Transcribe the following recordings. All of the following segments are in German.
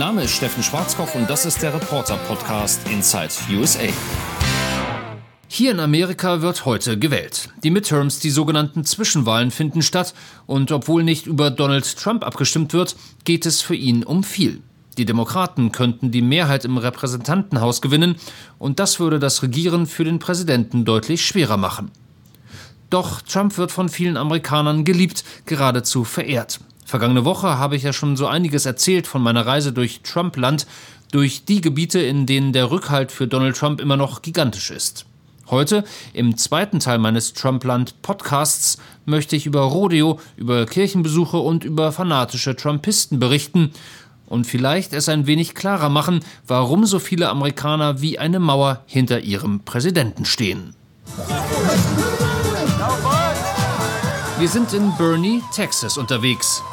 Name ist Steffen Schwarzkopf und das ist der Reporter-Podcast Inside USA. Hier in Amerika wird heute gewählt. Die Midterms, die sogenannten Zwischenwahlen, finden statt und obwohl nicht über Donald Trump abgestimmt wird, geht es für ihn um viel. Die Demokraten könnten die Mehrheit im Repräsentantenhaus gewinnen und das würde das Regieren für den Präsidenten deutlich schwerer machen. Doch Trump wird von vielen Amerikanern geliebt, geradezu verehrt. Vergangene Woche habe ich ja schon so einiges erzählt von meiner Reise durch Trumpland, durch die Gebiete, in denen der Rückhalt für Donald Trump immer noch gigantisch ist. Heute, im zweiten Teil meines Trumpland-Podcasts, möchte ich über Rodeo, über Kirchenbesuche und über fanatische Trumpisten berichten und vielleicht es ein wenig klarer machen, warum so viele Amerikaner wie eine Mauer hinter ihrem Präsidenten stehen. Wir sind in Bernie, Texas unterwegs.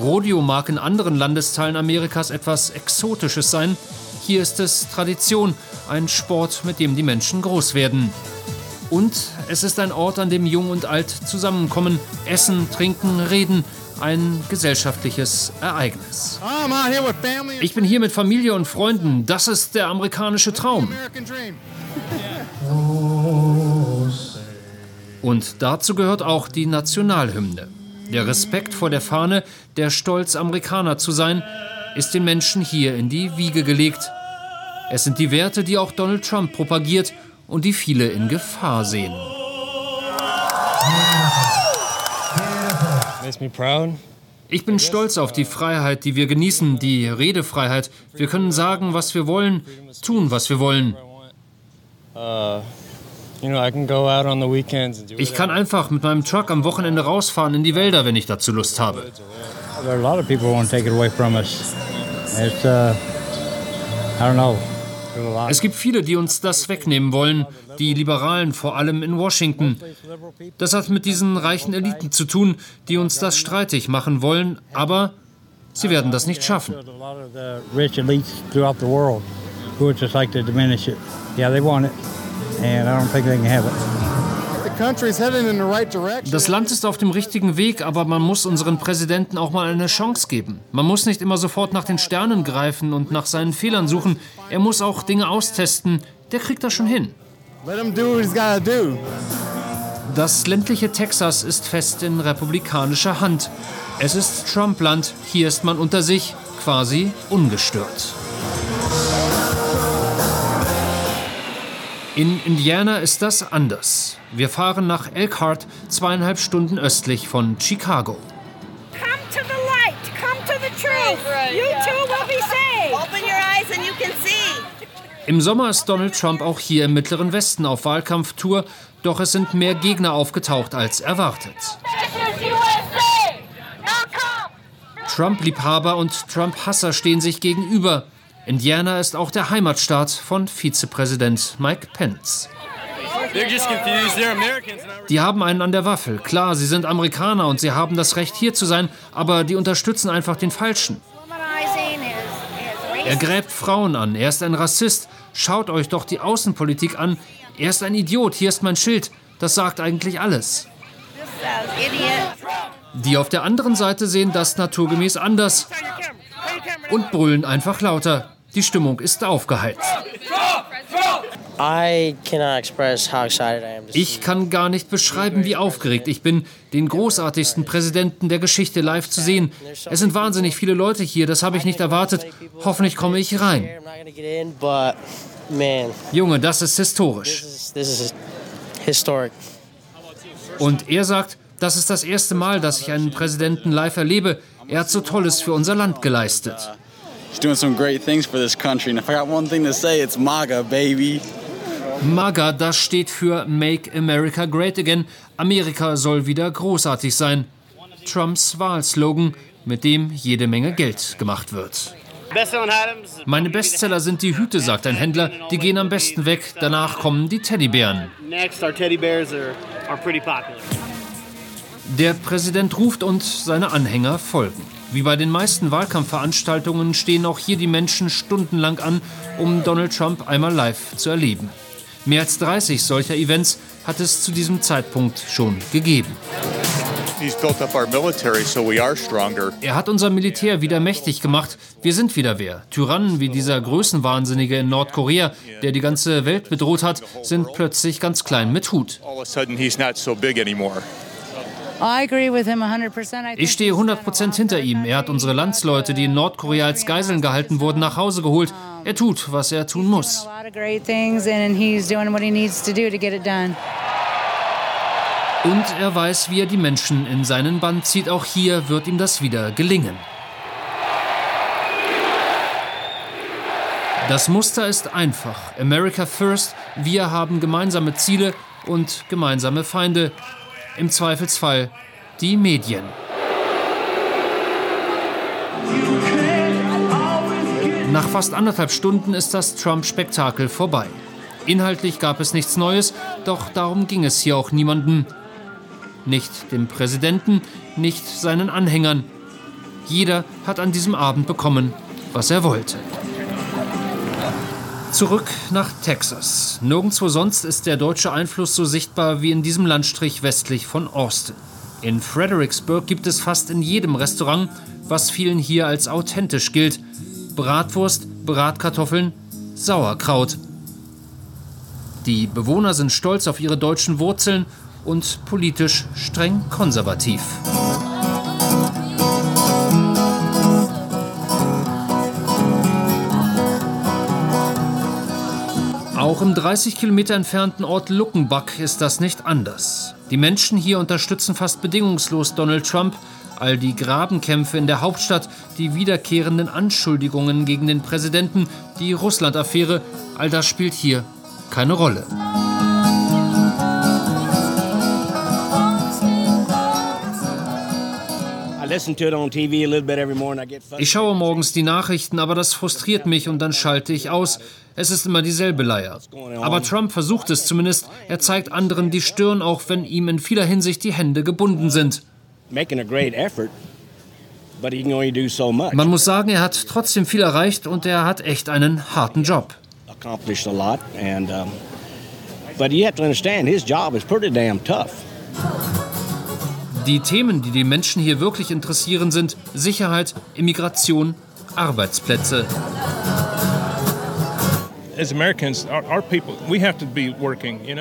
Rodeo mag in anderen Landesteilen Amerikas etwas Exotisches sein, hier ist es Tradition, ein Sport, mit dem die Menschen groß werden. Und es ist ein Ort, an dem Jung und Alt zusammenkommen, essen, trinken, reden, ein gesellschaftliches Ereignis. Ich bin hier mit Familie und Freunden. Das ist der amerikanische Traum. Und dazu gehört auch die Nationalhymne. Der Respekt vor der Fahne, der Stolz, Amerikaner zu sein, ist den Menschen hier in die Wiege gelegt. Es sind die Werte, die auch Donald Trump propagiert und die viele in Gefahr sehen. Ich bin stolz auf die Freiheit, die wir genießen, die Redefreiheit. Wir können sagen, was wir wollen, tun, was wir wollen. Ich kann einfach mit meinem Truck am Wochenende rausfahren in die Wälder, wenn ich dazu Lust habe. There are a lot of people who want to take it away from us. It's, uh, I don't know. Es gibt viele, die uns das wegnehmen wollen, die Liberalen, vor allem in Washington. Das hat mit diesen reichen Eliten zu tun, die uns das streitig machen wollen, aber sie werden das nicht schaffen. Yeah, they want it, and I don't think they can have it. Das Land ist auf dem richtigen Weg, aber man muss unseren Präsidenten auch mal eine Chance geben. Man muss nicht immer sofort nach den Sternen greifen und nach seinen Fehlern suchen. Er muss auch Dinge austesten. Der kriegt das schon hin. Das ländliche Texas ist fest in republikanischer Hand. Es ist Trumpland. Hier ist man unter sich, quasi ungestört. In Indiana ist das anders. Wir fahren nach Elkhart, zweieinhalb Stunden östlich von Chicago. Come to the light, come to the truth. You too will be saved. Open your eyes and you can see. Im Sommer ist Donald Trump auch hier im Mittleren Westen auf Wahlkampftour, doch es sind mehr Gegner aufgetaucht als erwartet. Trump-Liebhaber und Trump-Hasser stehen sich gegenüber. Indiana ist auch der Heimatstaat von Vizepräsident Mike Pence. Die haben einen an der Waffel. Klar, sie sind Amerikaner und sie haben das Recht hier zu sein, aber die unterstützen einfach den Falschen. Er gräbt Frauen an, er ist ein Rassist. Schaut euch doch die Außenpolitik an. Er ist ein Idiot, hier ist mein Schild. Das sagt eigentlich alles. Die auf der anderen Seite sehen das naturgemäß anders und brüllen einfach lauter. Die Stimmung ist aufgeheizt. Ich kann gar nicht beschreiben, wie aufgeregt ich bin, den großartigsten Präsidenten der Geschichte live zu sehen. Es sind wahnsinnig viele Leute hier, das habe ich nicht erwartet. Hoffentlich komme ich rein. Junge, das ist historisch. Und er sagt, das ist das erste Mal, dass ich einen Präsidenten live erlebe. Er hat so Tolles für unser Land geleistet. He's doing some great things for this country. And if I got one thing to say, it's MAGA, baby. MAGA, das steht für Make America Great Again. Amerika soll wieder großartig sein. Trumps Wahlslogan, mit dem jede Menge Geld gemacht wird. Meine Bestseller sind die Hüte, sagt ein Händler. Die gehen am besten weg. Danach kommen die Teddybären. Der Präsident ruft und seine Anhänger folgen. Wie bei den meisten Wahlkampfveranstaltungen stehen auch hier die Menschen stundenlang an, um Donald Trump einmal live zu erleben. Mehr als 30 solcher Events hat es zu diesem Zeitpunkt schon gegeben. Er hat unser Militär wieder mächtig gemacht. Wir sind wieder wer. Tyrannen wie dieser Größenwahnsinnige in Nordkorea, der die ganze Welt bedroht hat, sind plötzlich ganz klein mit Hut. Ich stehe 100% hinter ihm. Er hat unsere Landsleute, die in Nordkorea als Geiseln gehalten wurden, nach Hause geholt. Er tut, was er tun muss. Und er weiß, wie er die Menschen in seinen Bann zieht. Auch hier wird ihm das wieder gelingen. Das Muster ist einfach. America First. Wir haben gemeinsame Ziele und gemeinsame Feinde im Zweifelsfall die Medien. Nach fast anderthalb Stunden ist das Trump-Spektakel vorbei. Inhaltlich gab es nichts Neues, doch darum ging es hier auch niemandem. Nicht dem Präsidenten, nicht seinen Anhängern. Jeder hat an diesem Abend bekommen, was er wollte. Zurück nach Texas. Nirgendwo sonst ist der deutsche Einfluss so sichtbar wie in diesem Landstrich westlich von Austin. In Fredericksburg gibt es fast in jedem Restaurant, was vielen hier als authentisch gilt. Bratwurst, Bratkartoffeln, Sauerkraut. Die Bewohner sind stolz auf ihre deutschen Wurzeln und politisch streng konservativ. Auch im 30 Kilometer entfernten Ort Luckenbach ist das nicht anders. Die Menschen hier unterstützen fast bedingungslos Donald Trump. All die Grabenkämpfe in der Hauptstadt, die wiederkehrenden Anschuldigungen gegen den Präsidenten, die Russland-Affäre, all das spielt hier keine Rolle. Ich schaue morgens die Nachrichten, aber das frustriert mich und dann schalte ich aus. Es ist immer dieselbe Leier. Aber Trump versucht es zumindest. Er zeigt anderen die Stirn, auch wenn ihm in vieler Hinsicht die Hände gebunden sind. Man muss sagen, er hat trotzdem viel erreicht und er hat echt einen harten Job. But you have to understand, his job is pretty damn tough. Die Themen, die die Menschen hier wirklich interessieren, sind Sicherheit, Immigration, Arbeitsplätze.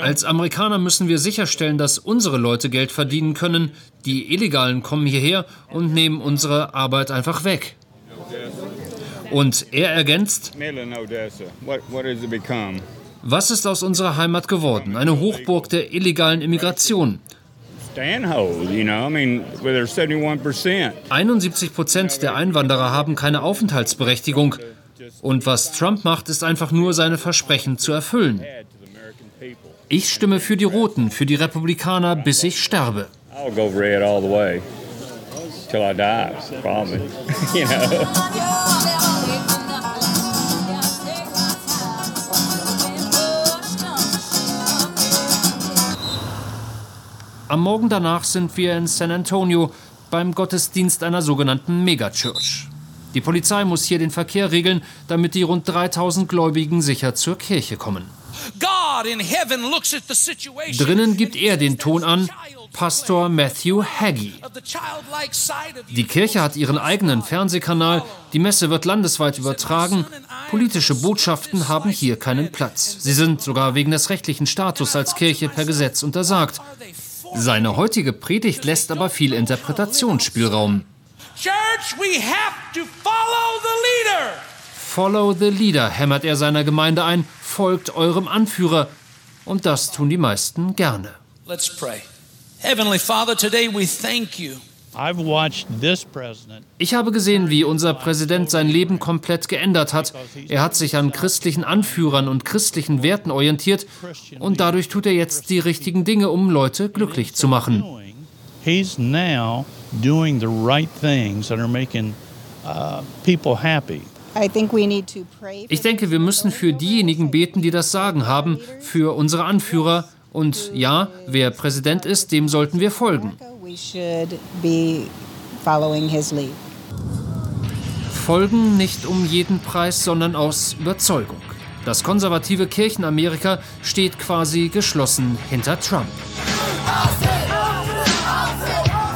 Als Amerikaner müssen wir sicherstellen, dass unsere Leute Geld verdienen können. Die Illegalen kommen hierher und nehmen unsere Arbeit einfach weg. Und er ergänzt, was ist aus unserer Heimat geworden? Eine Hochburg der illegalen Immigration. 71 Prozent der Einwanderer haben keine Aufenthaltsberechtigung. Und was Trump macht, ist einfach nur seine Versprechen zu erfüllen. Ich stimme für die Roten, für die Republikaner, bis ich sterbe. I'll go red all the way. Till I die, probably. you know. Am Morgen danach sind wir in San Antonio beim Gottesdienst einer sogenannten Megachurch. Die Polizei muss hier den Verkehr regeln, damit die rund 3000 Gläubigen sicher zur Kirche kommen. Drinnen gibt er den Ton an, Pastor Matthew Haggy. Die Kirche hat ihren eigenen Fernsehkanal, die Messe wird landesweit übertragen, politische Botschaften haben hier keinen Platz. Sie sind sogar wegen des rechtlichen Status als Kirche per Gesetz untersagt. Seine heutige Predigt lässt aber viel Interpretationsspielraum. Church, we have to follow the leader. Follow the leader, hämmert er seiner Gemeinde ein, folgt eurem Anführer. Und das tun die meisten gerne. Let's pray. Heavenly Father, today we thank you ich habe gesehen, wie unser Präsident sein Leben komplett geändert hat. Er hat sich an christlichen Anführern und christlichen Werten orientiert und dadurch tut er jetzt die richtigen Dinge, um Leute glücklich zu machen. He's now doing the right things that are making uh, people happy. Ich denke, wir müssen für diejenigen beten, die das Sagen haben, für unsere Anführer. Und ja, wer Präsident ist, dem sollten wir folgen should be following his lead. Folgen nicht um jeden Preis, sondern aus Überzeugung. Das konservative Kirchenamerika steht quasi geschlossen hinter Trump.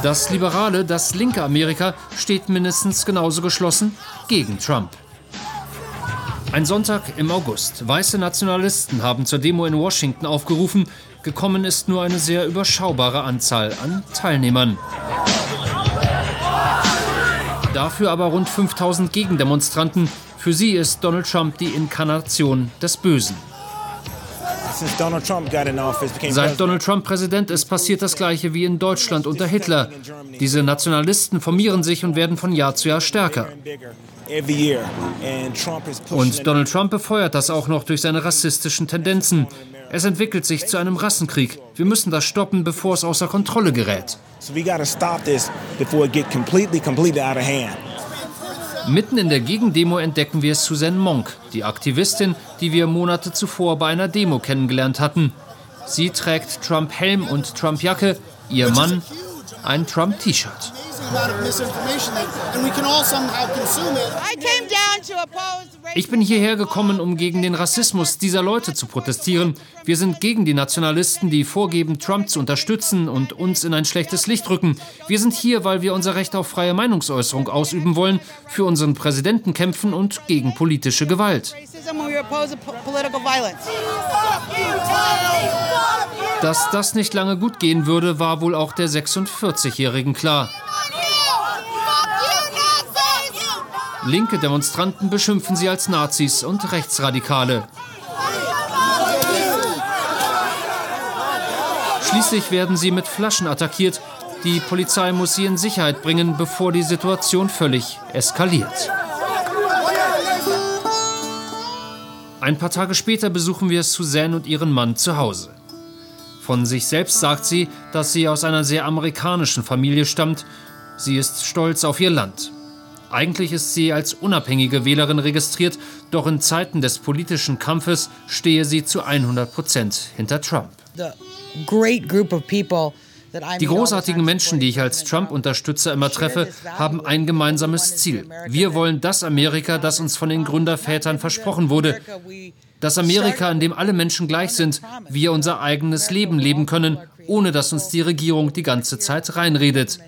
Das liberale, das linke Amerika steht mindestens genauso geschlossen gegen Trump. Ein Sonntag im August. Weiße Nationalisten haben zur Demo in Washington aufgerufen. Gekommen ist nur eine sehr überschaubare Anzahl an Teilnehmern. Dafür aber rund 5000 Gegendemonstranten. Für sie ist Donald Trump die Inkarnation des Bösen. Seit Donald Trump Präsident ist, passiert das Gleiche wie in Deutschland unter Hitler. Diese Nationalisten formieren sich und werden von Jahr zu Jahr stärker. Und Donald Trump befeuert das auch noch durch seine rassistischen Tendenzen. Es entwickelt sich zu einem Rassenkrieg. Wir müssen das stoppen, bevor es außer Kontrolle gerät. Mitten in der Gegendemo entdecken wir Suzanne Monk, die Aktivistin, die wir Monate zuvor bei einer Demo kennengelernt hatten. Sie trägt Trump-Helm und Trump-Jacke, ihr Mann ein Trump-T-Shirt. Ich bin hierher gekommen, um gegen den Rassismus dieser Leute zu protestieren. Wir sind gegen die Nationalisten, die vorgeben, Trump zu unterstützen und uns in ein schlechtes Licht rücken. Wir sind hier, weil wir unser Recht auf freie Meinungsäußerung ausüben wollen, für unseren Präsidenten kämpfen und gegen politische Gewalt. Dass das nicht lange gut gehen würde, war wohl auch der 46-Jährigen klar. Linke Demonstranten beschimpfen sie als Nazis und Rechtsradikale. Schließlich werden sie mit Flaschen attackiert. Die Polizei muss sie in Sicherheit bringen, bevor die Situation völlig eskaliert. Ein paar Tage später besuchen wir Suzanne und ihren Mann zu Hause. Von sich selbst sagt sie, dass sie aus einer sehr amerikanischen Familie stammt. Sie ist stolz auf ihr Land. Eigentlich ist sie als unabhängige Wählerin registriert, doch in Zeiten des politischen Kampfes stehe sie zu 100 Prozent hinter Trump. Die großartigen Menschen, die ich als Trump-Unterstützer immer treffe, haben ein gemeinsames Ziel. Wir wollen das Amerika, das uns von den Gründervätern versprochen wurde. Das Amerika, in dem alle Menschen gleich sind, wir unser eigenes Leben leben können, ohne dass uns die Regierung die ganze Zeit reinredet.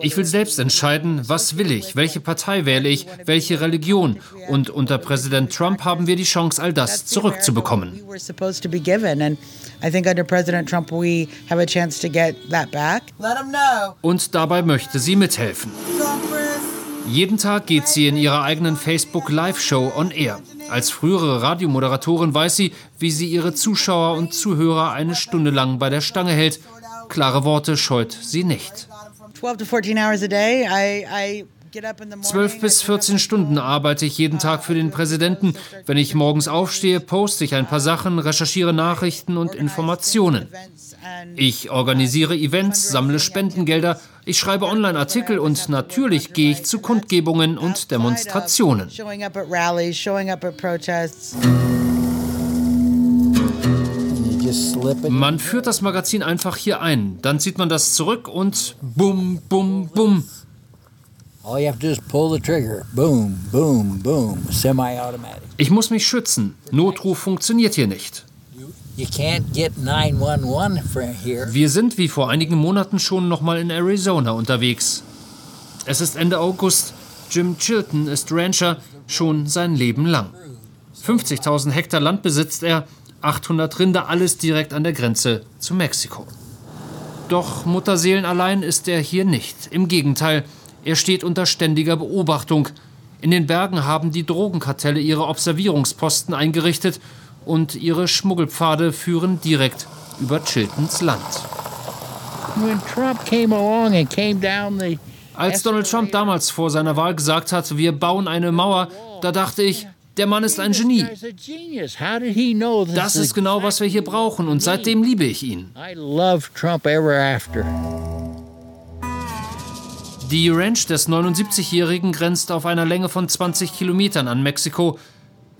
Ich will selbst entscheiden, was will ich, welche Partei wähle ich, welche Religion. Und unter Präsident Trump haben wir die Chance, all das zurückzubekommen. Und dabei möchte sie mithelfen. Jeden Tag geht sie in ihrer eigenen Facebook Live-Show on Air. Als frühere Radiomoderatorin weiß sie, wie sie ihre Zuschauer und Zuhörer eine Stunde lang bei der Stange hält. Klare Worte scheut sie nicht. 12 bis 14 Stunden arbeite ich jeden Tag für den Präsidenten. Wenn ich morgens aufstehe, poste ich ein paar Sachen, recherchiere Nachrichten und Informationen. Ich organisiere Events, sammle Spendengelder, ich schreibe Online-Artikel und natürlich gehe ich zu Kundgebungen und Demonstrationen. Man führt das Magazin einfach hier ein, dann zieht man das zurück und bum, bum, bum. Ich muss mich schützen. Notruf funktioniert hier nicht. Wir sind wie vor einigen Monaten schon noch mal in Arizona unterwegs. Es ist Ende August. Jim Chilton ist Rancher schon sein Leben lang. 50.000 Hektar Land besitzt er 800 Rinder, alles direkt an der Grenze zu Mexiko. Doch Mutterseelen allein ist er hier nicht. Im Gegenteil, er steht unter ständiger Beobachtung. In den Bergen haben die Drogenkartelle ihre Observierungsposten eingerichtet und ihre Schmuggelpfade führen direkt über Chiltons Land. Als Donald Trump damals vor seiner Wahl gesagt hat, wir bauen eine Mauer, da dachte ich, der Mann ist ein Genie. Das ist genau, was wir hier brauchen und seitdem liebe ich ihn. Die Ranch des 79-Jährigen grenzt auf einer Länge von 20 Kilometern an Mexiko.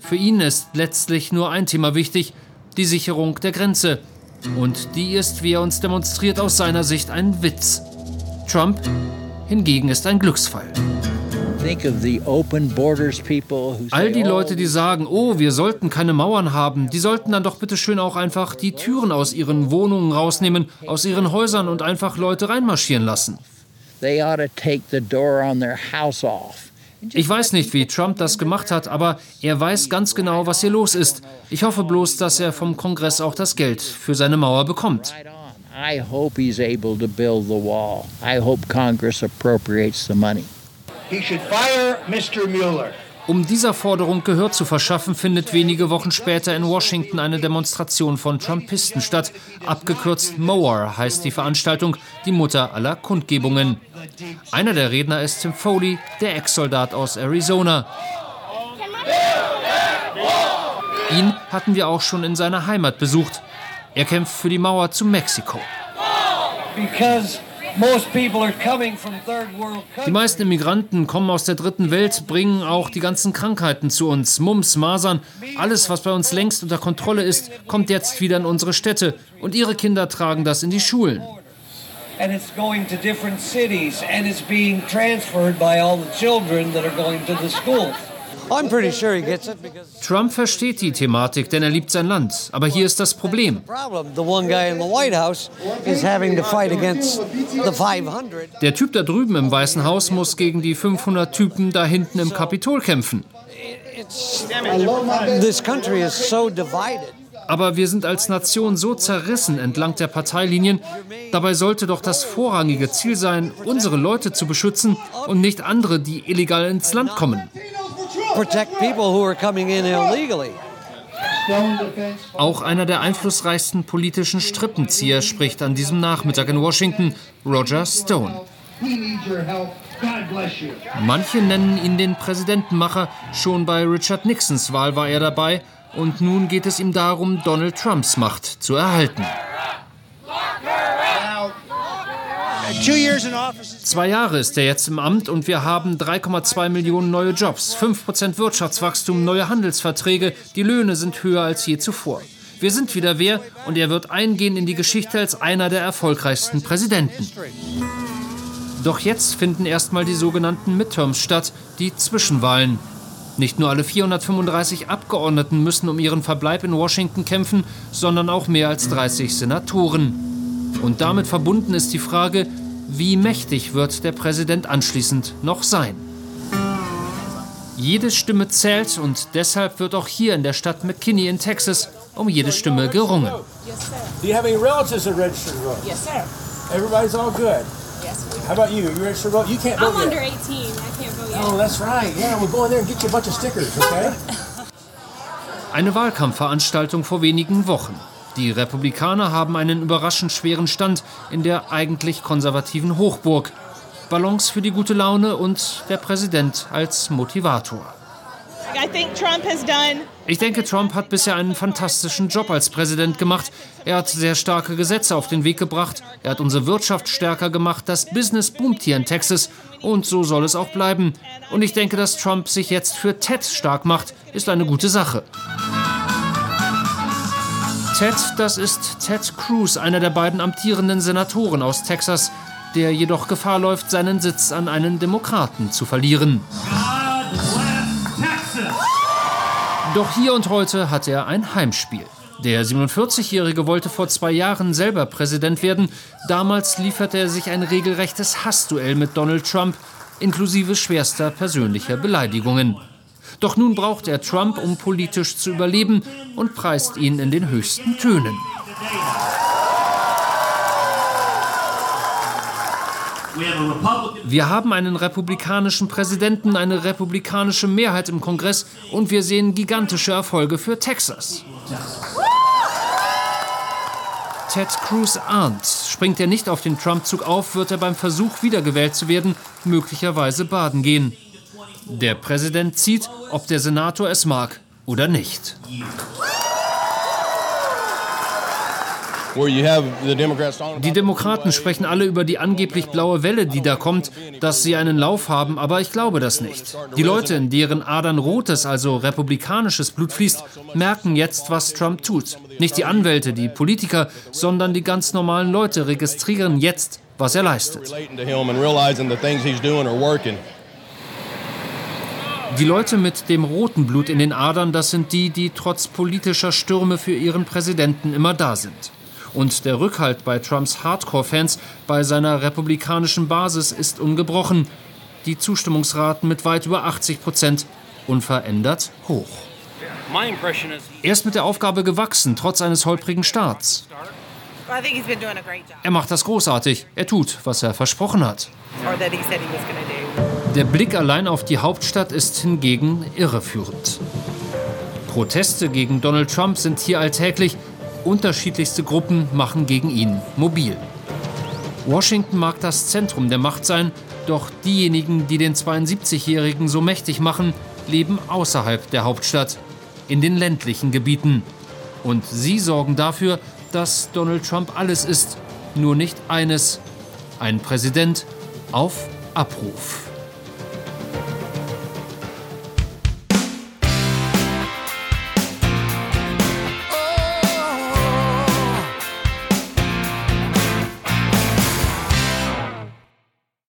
Für ihn ist letztlich nur ein Thema wichtig, die Sicherung der Grenze. Und die ist, wie er uns demonstriert, aus seiner Sicht ein Witz. Trump hingegen ist ein Glücksfall. All die Leute, die sagen, oh, wir sollten keine Mauern haben, die sollten dann doch bitte schön auch einfach die Türen aus ihren Wohnungen rausnehmen, aus ihren Häusern und einfach Leute reinmarschieren lassen. Ich weiß nicht, wie Trump das gemacht hat, aber er weiß ganz genau, was hier los ist. Ich hoffe bloß, dass er vom Kongress auch das Geld für seine Mauer bekommt. I hope he's able to build the wall. I hope Congress appropriates the money. He should fire Mr. Mueller. Um dieser Forderung Gehör zu verschaffen, findet wenige Wochen später in Washington eine Demonstration von Trumpisten statt. Abgekürzt MOAR heißt die Veranstaltung, die Mutter aller Kundgebungen. Einer der Redner ist Tim Foley, der Ex-Soldat aus Arizona. Ihn hatten wir auch schon in seiner Heimat besucht. Er kämpft für die Mauer zu Mexiko. Die meisten Immigranten kommen aus der dritten Welt, bringen auch die ganzen Krankheiten zu uns. Mumps, Masern, alles, was bei uns längst unter Kontrolle ist, kommt jetzt wieder in unsere Städte. Und ihre Kinder tragen das in die Schulen. And it's going to different cities and it's being transferred by all the children that are going to the schools. Trump versteht die Thematik, denn er liebt sein Land. Aber hier ist das Problem. Der Typ da drüben im Weißen Haus muss gegen die 500 Typen da hinten im Kapitol kämpfen. Aber wir sind als Nation so zerrissen entlang der Parteilinien. Dabei sollte doch das vorrangige Ziel sein, unsere Leute zu beschützen und nicht andere, die illegal ins Land kommen protect people who are coming in illegally. Auch einer der einflussreichsten politischen Strippenzieher spricht an diesem Nachmittag in Washington, Roger Stone. Manche nennen ihn den Präsidentenmacher. Schon bei Richard Nixons Wahl war er dabei. Und nun geht es ihm darum, Donald Trumps Macht zu erhalten. Zwei Jahre ist er jetzt im Amt und wir haben 3,2 Millionen neue Jobs, 5% Wirtschaftswachstum, neue Handelsverträge, die Löhne sind höher als je zuvor. Wir sind wieder wer und er wird eingehen in die Geschichte als einer der erfolgreichsten Präsidenten. Doch jetzt finden erstmal die sogenannten Midterms statt, die Zwischenwahlen. Nicht nur alle 435 Abgeordneten müssen um ihren Verbleib in Washington kämpfen, sondern auch mehr als 30 Senatoren. Und damit verbunden ist die Frage, wie mächtig wird der Präsident anschließend noch sein? Jede Stimme zählt und deshalb wird auch hier in der Stadt McKinney in Texas um jede Stimme gerungen. Do you have any relatives that registered to vote? Yes, sir. Everybody's all good. Yes, we How about you? You registered to vote? You can't vote I'm yet. under 18. I can't vote yet. Oh, that's right. Yeah, we'll go in there and get you a bunch of stickers, okay? Eine Wahlkampfveranstaltung vor wenigen Wochen. Die Republikaner haben einen überraschend schweren Stand in der eigentlich konservativen Hochburg. Balance für die gute Laune und der Präsident als Motivator. Ich denke, Trump hat bisher einen fantastischen Job als Präsident gemacht. Er hat sehr starke Gesetze auf den Weg gebracht. Er hat unsere Wirtschaft stärker gemacht. Das Business boomt hier in Texas. Und so soll es auch bleiben. Und ich denke, dass Trump sich jetzt für Ted stark macht, ist eine gute Sache. Ted, das ist Ted Cruz, einer der beiden amtierenden Senatoren aus Texas, der jedoch Gefahr läuft, seinen Sitz an einen Demokraten zu verlieren. Doch hier und heute hat er ein Heimspiel. Der 47-Jährige wollte vor zwei Jahren selber Präsident werden. Damals lieferte er sich ein regelrechtes Hassduell mit Donald Trump, inklusive schwerster persönlicher Beleidigungen. Doch nun braucht er Trump, um politisch zu überleben und preist ihn in den höchsten Tönen. Wir haben einen republikanischen Präsidenten, eine republikanische Mehrheit im Kongress und wir sehen gigantische Erfolge für Texas. Ted Cruz ahnt, springt er nicht auf den Trump-Zug auf, wird er beim Versuch, wiedergewählt zu werden, möglicherweise baden gehen. Der Präsident zieht, ob der Senator es mag oder nicht. Die Demokraten sprechen alle über die angeblich blaue Welle, die da kommt, dass sie einen Lauf haben, aber ich glaube das nicht. Die Leute, in deren Adern rotes, also republikanisches Blut fließt, merken jetzt, was Trump tut. Nicht die Anwälte, die Politiker, sondern die ganz normalen Leute registrieren jetzt, was er leistet. Die Leute mit dem roten Blut in den Adern, das sind die, die trotz politischer Stürme für ihren Präsidenten immer da sind. Und der Rückhalt bei Trumps Hardcore-Fans, bei seiner republikanischen Basis ist ungebrochen. Die Zustimmungsraten mit weit über 80 Prozent unverändert hoch. Er ist mit der Aufgabe gewachsen, trotz eines holprigen Starts. Er macht das großartig. Er tut, was er versprochen hat. Der Blick allein auf die Hauptstadt ist hingegen irreführend. Proteste gegen Donald Trump sind hier alltäglich. Unterschiedlichste Gruppen machen gegen ihn mobil. Washington mag das Zentrum der Macht sein, doch diejenigen, die den 72-Jährigen so mächtig machen, leben außerhalb der Hauptstadt, in den ländlichen Gebieten. Und sie sorgen dafür, dass Donald Trump alles ist, nur nicht eines, ein Präsident auf Abruf.